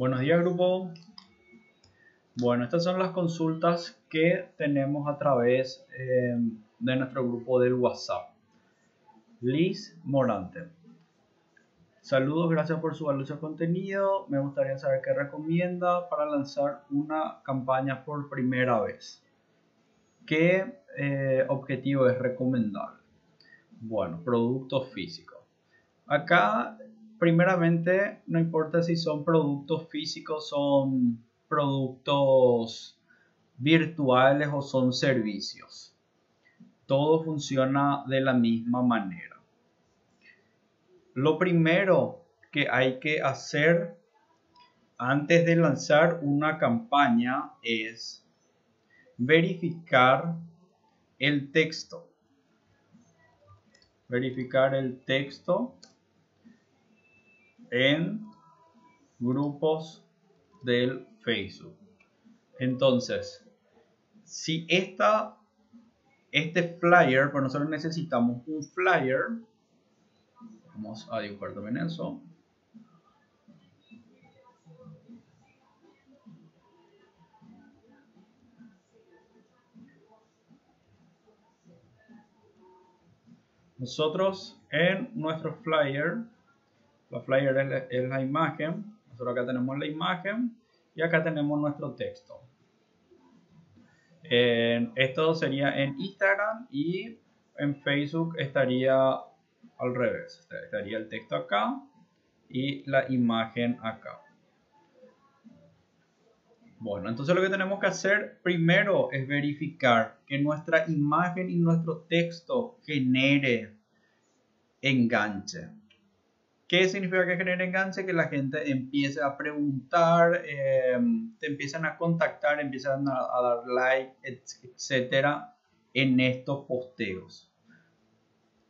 Buenos días grupo. Bueno, estas son las consultas que tenemos a través eh, de nuestro grupo del WhatsApp. Liz Morante. Saludos, gracias por su valioso contenido. Me gustaría saber qué recomienda para lanzar una campaña por primera vez. ¿Qué eh, objetivo es recomendable? Bueno, producto físico. Acá primeramente, no importa si son productos físicos, son productos virtuales o son servicios. Todo funciona de la misma manera. Lo primero que hay que hacer antes de lanzar una campaña es verificar el texto. Verificar el texto en grupos del Facebook. Entonces, si esta, este flyer, pues nosotros necesitamos un flyer, vamos a dibujar también eso. Nosotros en nuestro flyer la flyer es la, imagen. Nosotros acá tenemos la imagen y acá tenemos nuestro texto. esto sería en Instagram y en Facebook estaría al revés. Estaría el texto acá y la imagen acá. Bueno, entonces lo que tenemos que hacer primero es verificar que nuestra imagen y nuestro texto genere enganche. ¿Qué significa que genere enganche? Que la gente empiece a preguntar, em, te empiezan a contactar, empiezan a, dar like, etcétera, en estos posteos.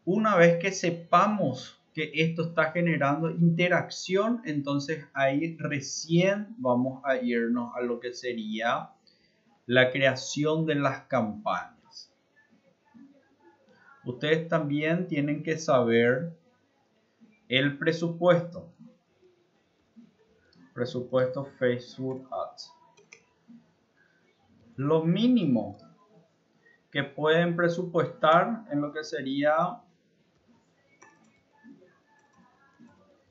Una vez que sepamos que esto está generando interacción, entonces ahí recién vamos a irnos a lo que sería la creación de las campañas. Ustedes también tienen que saber el presupuesto. Presupuesto Facebook Ads. Lo mínimo que pueden presupuestar en lo que sería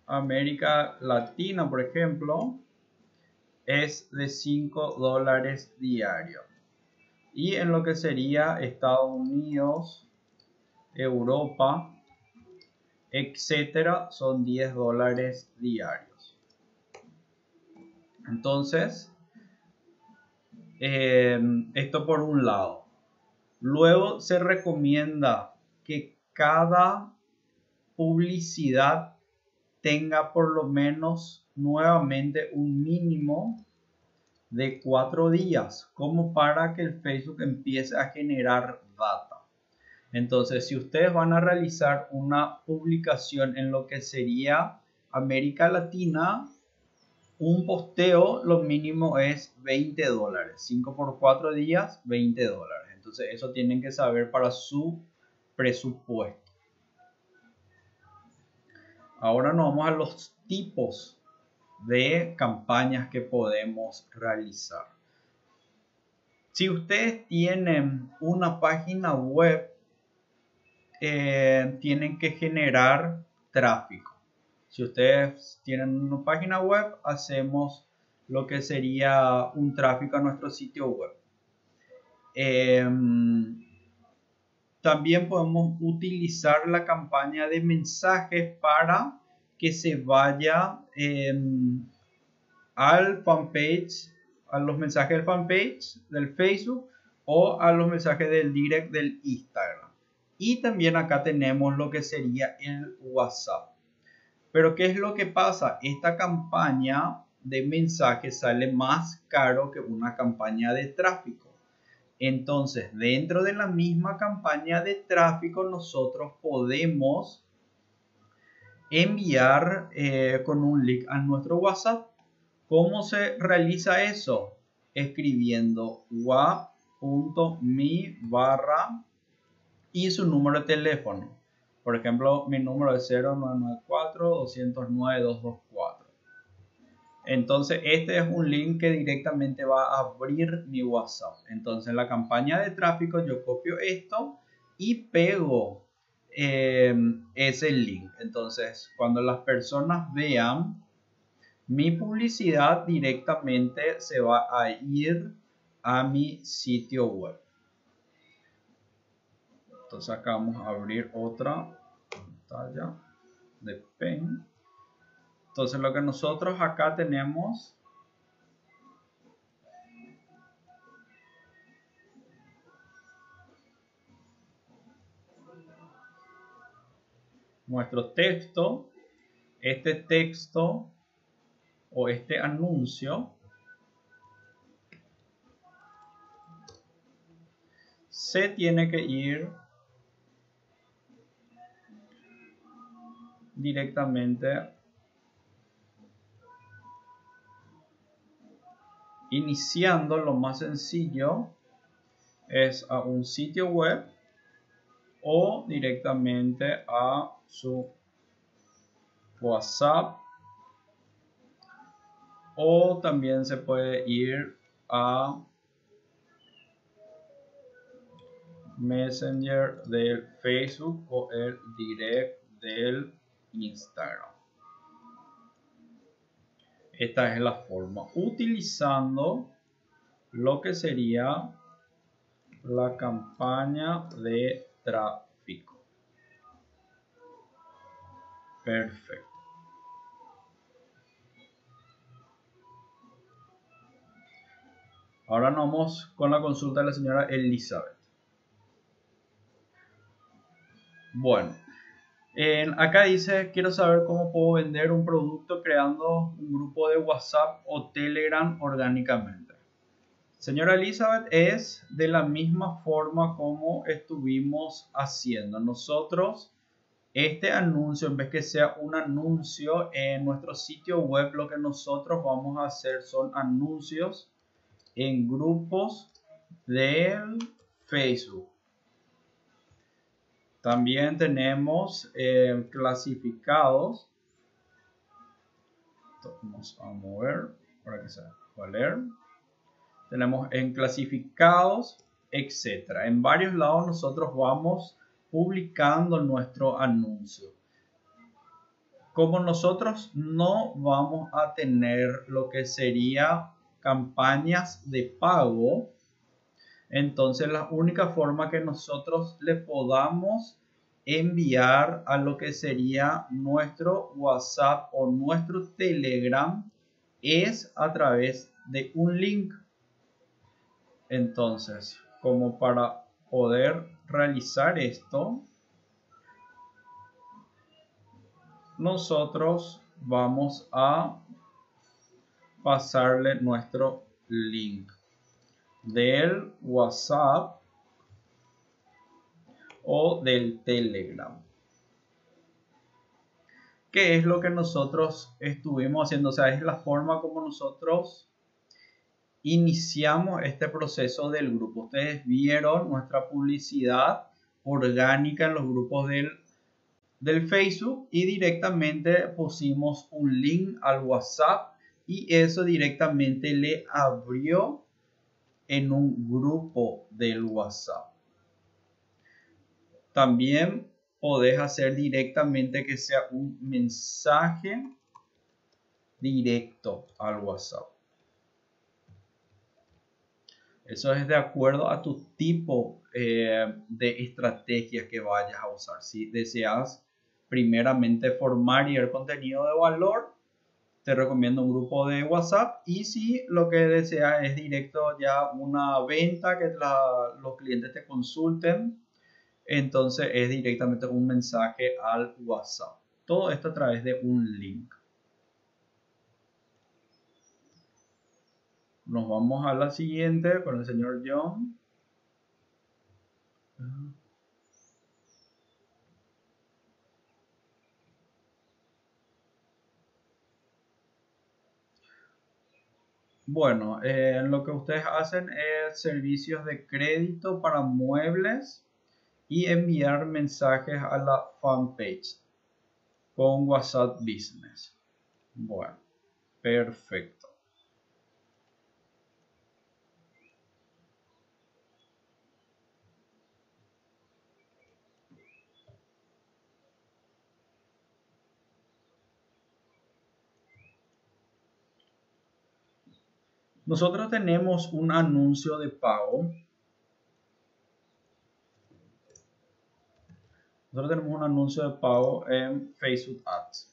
América Latina, por ejemplo, es de 5 dólares diario. Y en lo que sería Estados Unidos, Europa, etcétera, son 10 dólares diarios. Entonces, em, esto por un lado. Luego se recomienda que cada publicidad tenga por lo menos nuevamente un mínimo de cuatro días, como para que el Facebook empiece a generar data. Entonces, si ustedes van a realizar una publicación en lo que sería América Latina, un posteo lo mínimo es 20 dólares. 5 por 4 días, 20 dólares. Entonces, eso tienen que saber para su presupuesto. Ahora nos vamos a los tipos de campañas que podemos realizar. Si ustedes tienen una página web eh, tienen que generar tráfico. Si ustedes tienen una página web, hacemos lo que sería un tráfico a nuestro sitio web. Em, también podemos utilizar la campaña de mensajes para que se vaya em, al fanpage, a los mensajes del fanpage del Facebook o a los mensajes del direct del Instagram. Y también acá tenemos lo que sería el WhatsApp. Pero ¿qué es lo que pasa? Esta campaña de mensajes sale más caro que una campaña de tráfico. Entonces, dentro de la misma campaña de tráfico, nosotros podemos enviar eh, con un link a nuestro WhatsApp. ¿Cómo se realiza eso? Escribiendo wa.mi barra y su número de teléfono. Por ejemplo, mi número es 0994-209-224. Entonces, este es un link que directamente va a abrir mi WhatsApp. Entonces, en la campaña de tráfico yo copio esto y pego eh, ese link. Entonces, cuando las personas vean mi publicidad directamente se va a ir a mi sitio web. Entonces acá vamos a abrir otra pantalla de pen. Entonces lo que nosotros acá tenemos nuestro texto. Este texto o este anuncio se tiene que ir directamente. Iniciando lo más sencillo es a un sitio web o directamente a su WhatsApp. O también se puede ir a Messenger del Facebook o el Direct del Instagram. Esta es la forma. Utilizando lo que sería la campaña de tráfico. Perfecto. Ahora nos vamos con la consulta de la señora Elizabeth. Bueno, acá dice, quiero saber cómo puedo vender un producto creando un grupo de WhatsApp o Telegram orgánicamente. Señora Elizabeth, es de la misma forma como estuvimos haciendo. Nosotros, este anuncio, en vez que sea un anuncio en nuestro sitio web, lo que nosotros vamos a hacer son anuncios en grupos del Facebook. También tenemos eh, clasificados. Vamos a mover para que se pueda. Tenemos en clasificados, etcétera. En varios lados nosotros vamos publicando nuestro anuncio. Como nosotros no vamos a tener lo que sería campañas de pago, entonces la única forma que nosotros le podamos enviar a lo que sería nuestro WhatsApp o nuestro Telegram es a través de un link. Entonces, como para poder realizar esto, nosotros vamos a pasarle nuestro link del WhatsApp o del Telegram. ¿Qué es lo que nosotros estuvimos haciendo? O sea, es la forma como nosotros iniciamos este proceso del grupo. Ustedes vieron nuestra publicidad orgánica en los grupos del, del Facebook y directamente pusimos un link al WhatsApp y eso directamente le abrió en un grupo del WhatsApp. También podés hacer directamente que sea un mensaje directo al WhatsApp. Eso es de acuerdo a tu tipo eh, de estrategia que vayas a usar. Si deseas primeramente formar y el contenido de valor, te recomiendo un grupo de WhatsApp y si lo que deseas es directo ya una venta que los clientes te consulten, entonces es directamente un mensaje al WhatsApp. Todo esto a través de un link. Nos vamos a la siguiente con el señor John. Bueno, eh, lo que ustedes hacen es servicios de crédito para muebles y enviar mensajes a la fanpage con WhatsApp Business. Bueno, Perfecto. Nosotros tenemos un anuncio de pago. Nosotros tenemos un anuncio de pago en Facebook Ads.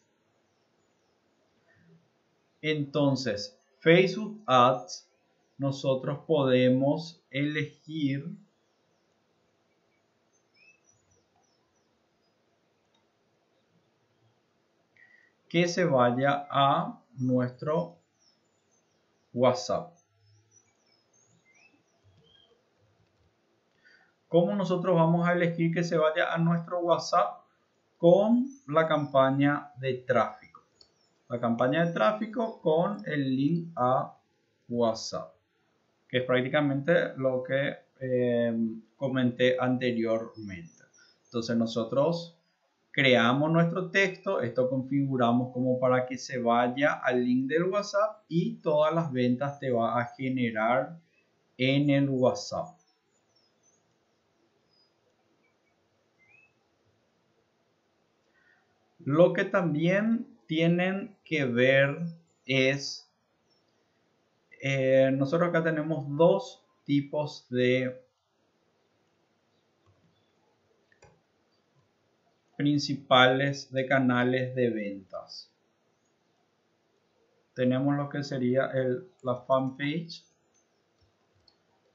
Entonces, Facebook Ads, nosotros podemos elegir que se vaya a nuestro WhatsApp. ¿Cómo nosotros vamos a elegir que se vaya a nuestro WhatsApp? Con la campaña de tráfico. La campaña de tráfico con el link a WhatsApp. Que es prácticamente lo que eh, comenté anteriormente. Entonces nosotros creamos nuestro texto, esto configuramos como para que se vaya al link del WhatsApp y todas las ventas te va a generar en el WhatsApp. Lo que también tienen que ver es, eh, nosotros acá tenemos dos tipos de principales de canales de ventas. Tenemos lo que sería el, la fanpage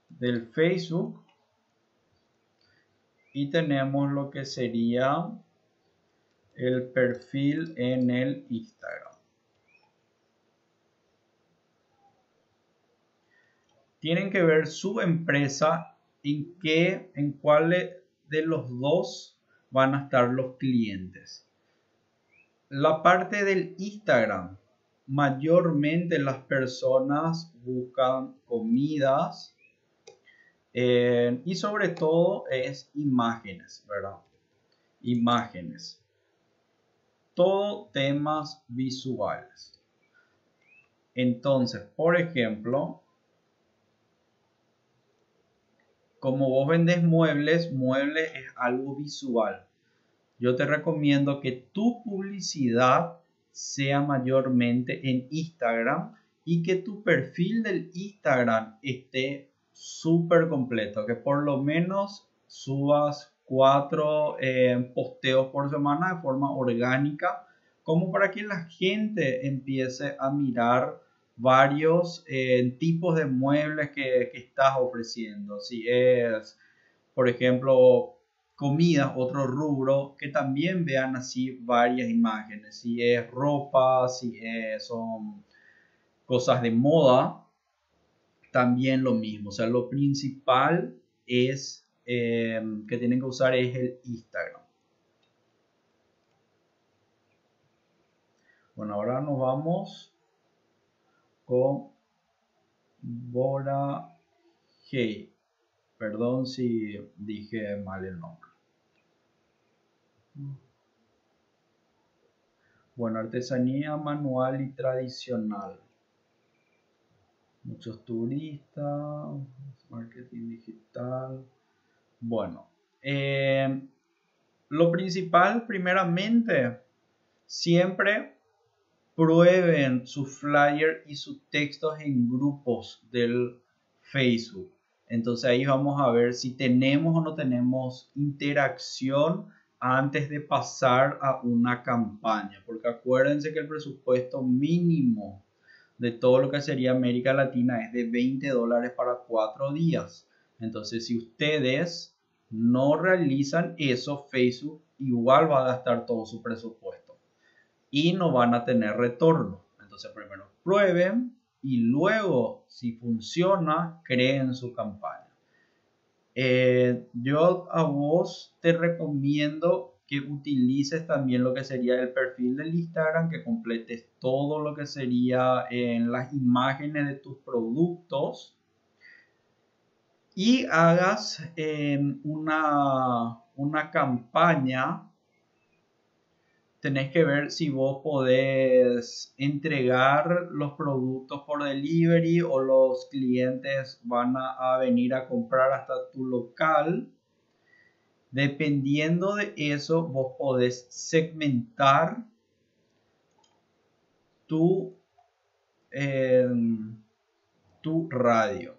del Facebook y tenemos lo que sería el perfil en el Instagram. Tienen que ver su empresa en qué, en cuál de los dos van a estar los clientes. La parte del Instagram, mayormente las personas buscan comidas eh, y sobre todo es imágenes, ¿verdad? Imágenes. Todo temas visuales. Entonces, por ejemplo, como vos vendes muebles, muebles es algo visual. Yo te recomiendo que tu publicidad sea mayormente en Instagram y que tu perfil del Instagram esté súper completo, que por lo menos subas cuatro eh, posteos por semana de forma orgánica, como para que la gente empiece a mirar varios eh, tipos de muebles que, estás ofreciendo. Si es, por ejemplo, comida, otro rubro, que también vean así varias imágenes. Si es ropa, si son cosas de moda, también lo mismo. O sea, lo principal es eh, que tienen que usar es el Instagram. Bueno, ahora nos vamos Bora. Perdón si dije mal el nombre. Bueno, artesanía manual y tradicional. Muchos turistas, marketing digital. Bueno, eh, lo principal, primeramente, siempre prueben su flyer y sus textos en grupos del Facebook. Entonces ahí vamos a ver si tenemos o no tenemos interacción antes de pasar a una campaña. Porque acuérdense que el presupuesto mínimo de todo lo que sería América Latina es de 20 dólares para cuatro días. Entonces si ustedes no realizan eso, Facebook igual va a gastar todo su presupuesto y no van a tener retorno. Entonces primero prueben y luego si funciona creen su campaña. Eh, yo a vos te recomiendo que utilices también lo que sería el perfil del Instagram, que completes todo lo que sería en las imágenes de tus productos y hagas eh, una, una campaña tenés que ver si vos podés entregar los productos por delivery o los clientes van a, venir a comprar hasta tu local. Dependiendo de eso, vos podés segmentar tu, em, tu radio.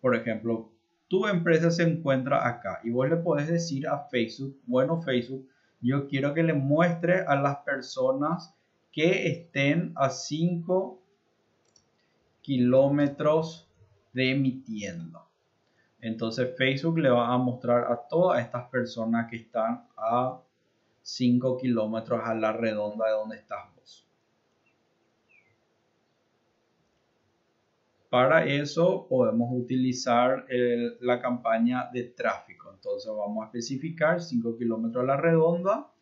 Por ejemplo, tu empresa se encuentra acá y vos le podés decir a Facebook, bueno Facebook, yo quiero que le muestre a las personas que estén a 5 kilómetros de mi tienda. Entonces Facebook le va a mostrar a todas estas personas que están a 5 kilómetros a la redonda de donde estás vos. Para eso podemos utilizar la campaña de tráfico. Entonces vamos a especificar 5 kilómetros a la redonda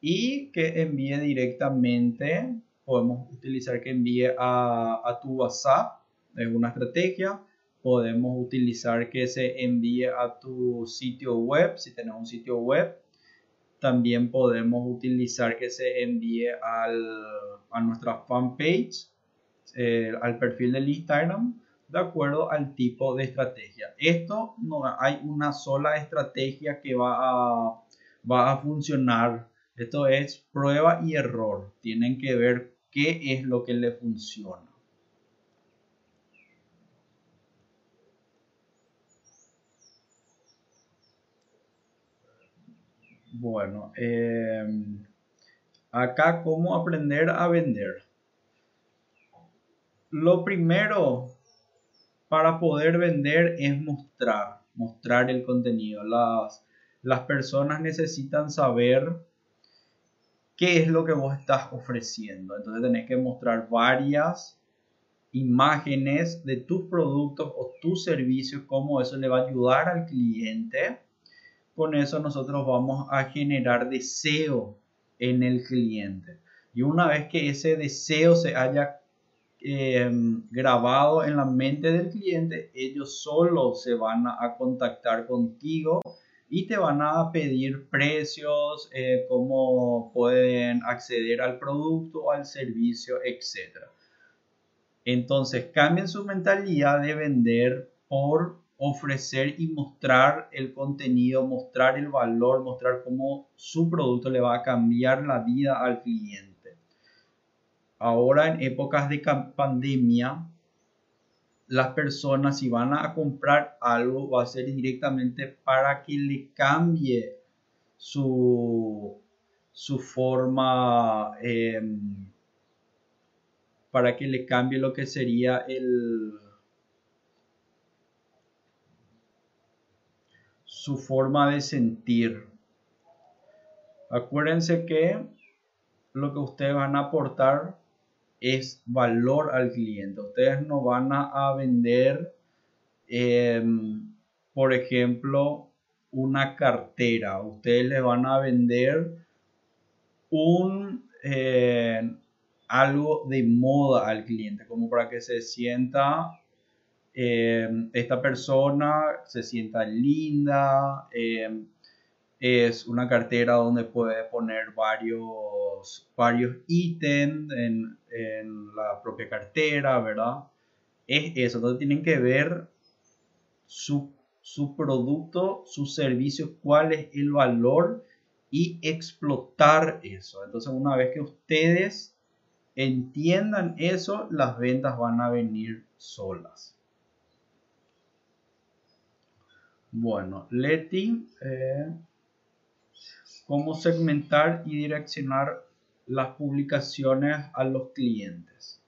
y que envíe directamente. Podemos utilizar que envíe a, tu WhatsApp. Es una estrategia. Podemos utilizar que se envíe a tu sitio web, si tenemos un sitio web. También podemos utilizar que se envíe al, a nuestra fanpage eh, al perfil del Instagram de acuerdo al tipo de estrategia. Esto no hay una sola estrategia que va a, va a funcionar. Esto es prueba y error. Tienen que ver qué es lo que le funciona. Bueno, eh, acá cómo aprender a vender lo primero para poder vender es mostrar, mostrar el contenido. Las, las personas necesitan saber qué es lo que vos estás ofreciendo. Entonces tenés que mostrar varias imágenes de tus productos o tus servicios, cómo eso le va a ayudar al cliente. Con eso nosotros vamos a generar deseo en el cliente. Y una vez que ese deseo se haya Em, grabado en la mente del cliente, ellos solo se van a contactar contigo y te van a pedir precios, eh, cómo pueden acceder al producto al servicio, etc. Entonces cambien su mentalidad de vender por ofrecer y mostrar el contenido, mostrar el valor, mostrar cómo su producto le va a cambiar la vida al cliente ahora en épocas de pandemia, las personas si van a comprar algo va a ser directamente para que le cambie su, su forma, em, para que le cambie lo que sería el... su forma de sentir. Acuérdense que lo que ustedes van a aportar es valor al cliente. Ustedes no van a, vender, em, por ejemplo, una cartera. Ustedes le van a vender un eh, algo de moda al cliente, como para que se sienta em, esta persona, se sienta linda. Em, es una cartera donde puede poner varios, varios ítems en, en, la propia cartera, ¿verdad? Es eso, entonces tienen que ver su, su producto, su servicio, cuál es el valor y explotar eso. Entonces una vez que ustedes entiendan eso, las ventas van a venir solas. Bueno, Leti, eh, cómo segmentar y direccionar las publicaciones a los clientes.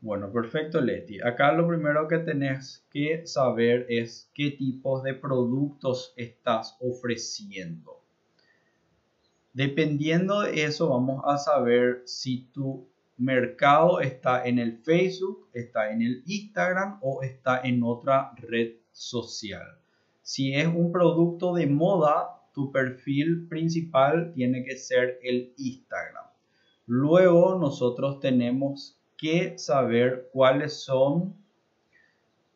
Bueno, perfecto, Leti. Acá lo primero que tenés que saber es qué tipos de productos estás ofreciendo. Dependiendo de eso, vamos a saber si tu mercado está en el Facebook, está en el Instagram o está en otra red social. Si es un producto de moda, tu perfil principal tiene que ser el Instagram. Luego nosotros tenemos que saber cuáles son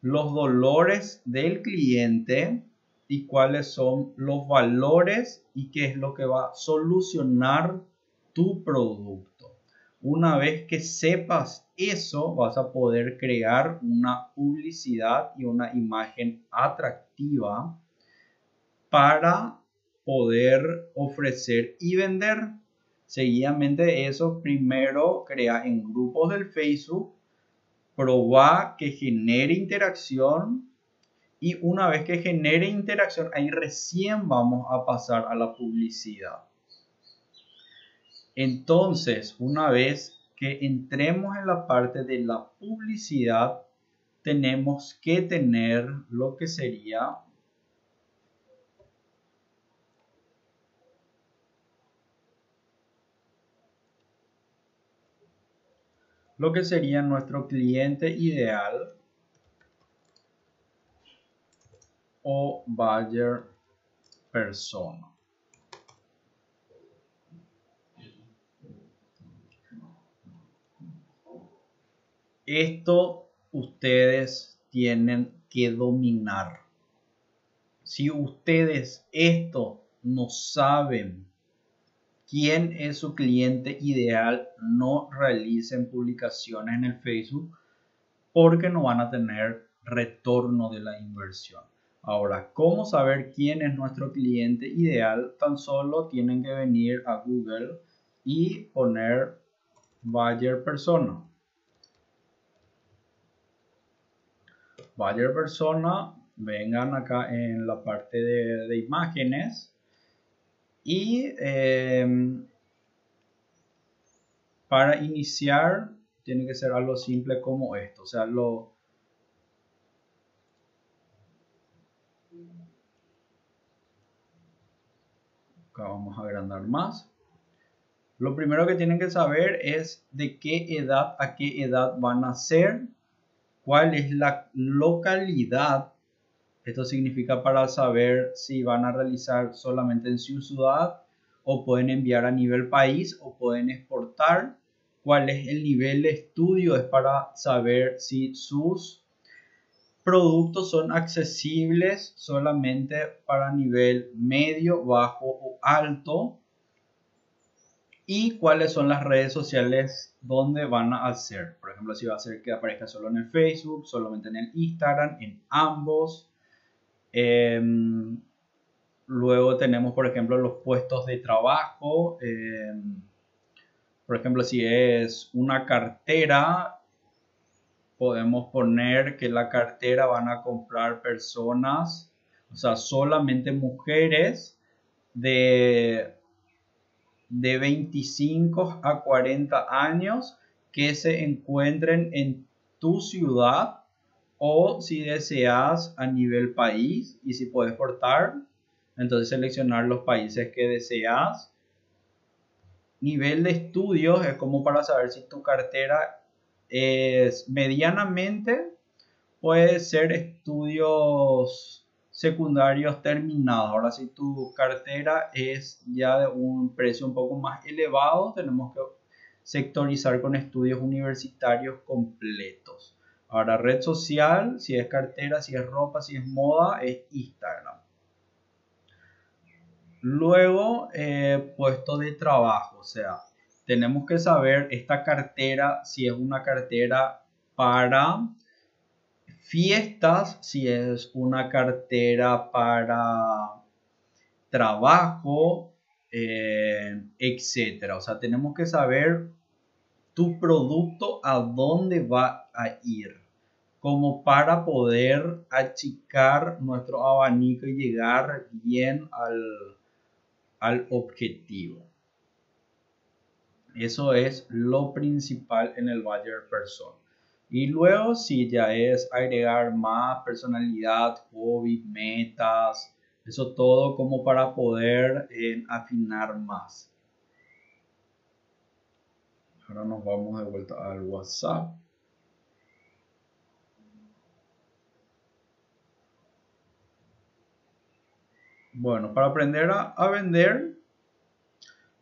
los dolores del cliente y cuáles son los valores y qué es lo que va a solucionar tu producto. Una vez que sepas eso, vas a poder crear una publicidad y una imagen atractiva para poder ofrecer y vender. Seguidamente eso, primero crea en grupos del Facebook, proba que genere interacción y una vez que genere interacción, ahí recién vamos a pasar a la publicidad. Entonces, una vez que entremos en la parte de la publicidad, tenemos que tener lo que sería lo que sería nuestro cliente ideal o buyer persona. Esto ustedes tienen que dominar. Si ustedes esto no saben quién es su cliente ideal, no realicen publicaciones en el Facebook porque no van a tener retorno de la inversión. Ahora, ¿cómo saber quién es nuestro cliente ideal? Tan solo tienen que venir a Google y poner buyer persona. Buyer persona, vengan acá en la parte de, imágenes y em, para iniciar tiene que ser algo simple como esto. O sea, lo, Acá vamos a agrandar más. Lo primero que tienen que saber es de qué edad a qué edad van a ser, cuál es la localidad. Esto significa para saber si van a realizar solamente en su ciudad o pueden enviar a nivel país o pueden exportar. Cuál es el nivel de estudio es para saber si sus productos son accesibles solamente para nivel medio, bajo o alto. Y cuáles son las redes sociales donde van a hacer. Por ejemplo, si va a ser que aparezca solo en el Facebook, solamente en el Instagram, en ambos. Em, luego tenemos, por ejemplo, los puestos de trabajo. Em, por ejemplo, si es una cartera, podemos poner que la cartera van a comprar personas, o sea, solamente mujeres de, de 25 a 40 años que se encuentren en tu ciudad o si deseas a nivel país y si puedes portar, entonces seleccionar los países que deseas. Nivel de estudios es como para saber si tu cartera es medianamente puede ser estudios secundarios terminados. Ahora, si tu cartera es ya de un precio un poco más elevado, tenemos que sectorizar con estudios universitarios completos. Ahora, red social, si es cartera, si es ropa, si es moda, es Instagram. Luego, eh, puesto de trabajo, o sea, tenemos que saber esta cartera, si es una cartera para fiestas, si es una cartera para trabajo, eh, etcétera. O sea, tenemos que saber tu producto a dónde va a ir, como para poder achicar nuestro abanico y llegar bien al, al objetivo. Eso es lo principal en el buyer person. Y luego si ya es agregar más personalidad, hobby, metas, eso todo como para poder eh, afinar más. Ahora nos vamos de vuelta al WhatsApp. Bueno, para aprender a, vender,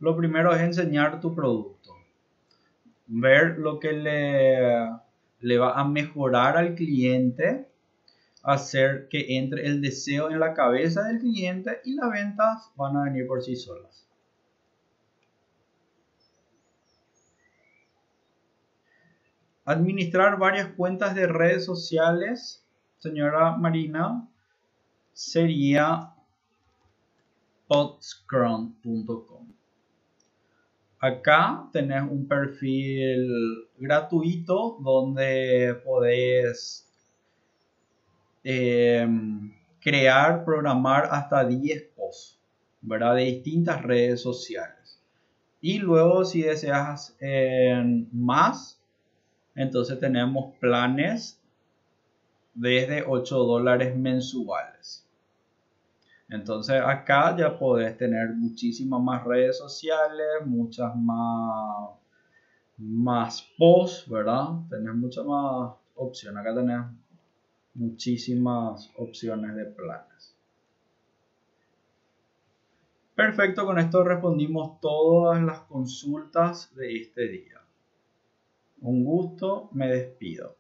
lo primero es enseñar tu producto. Ver lo que le, le va a mejorar al cliente, hacer que entre el deseo en la cabeza del cliente y las ventas van a venir por sí solas. Administrar varias cuentas de redes sociales, señora Marina, sería podscrum.com. Acá tenés un perfil gratuito donde podés em, crear, programar hasta 10 posts, ¿verdad? De distintas redes sociales. Y luego si deseas más, entonces tenemos planes desde 8 dólares mensuales. Entonces acá ya podés tener muchísimas más redes sociales, muchas más, más posts, ¿verdad? Tenés muchas más opciones. Acá tenés muchísimas opciones de planes. Perfecto, con esto respondimos todas las consultas de este día. Un gusto, me despido.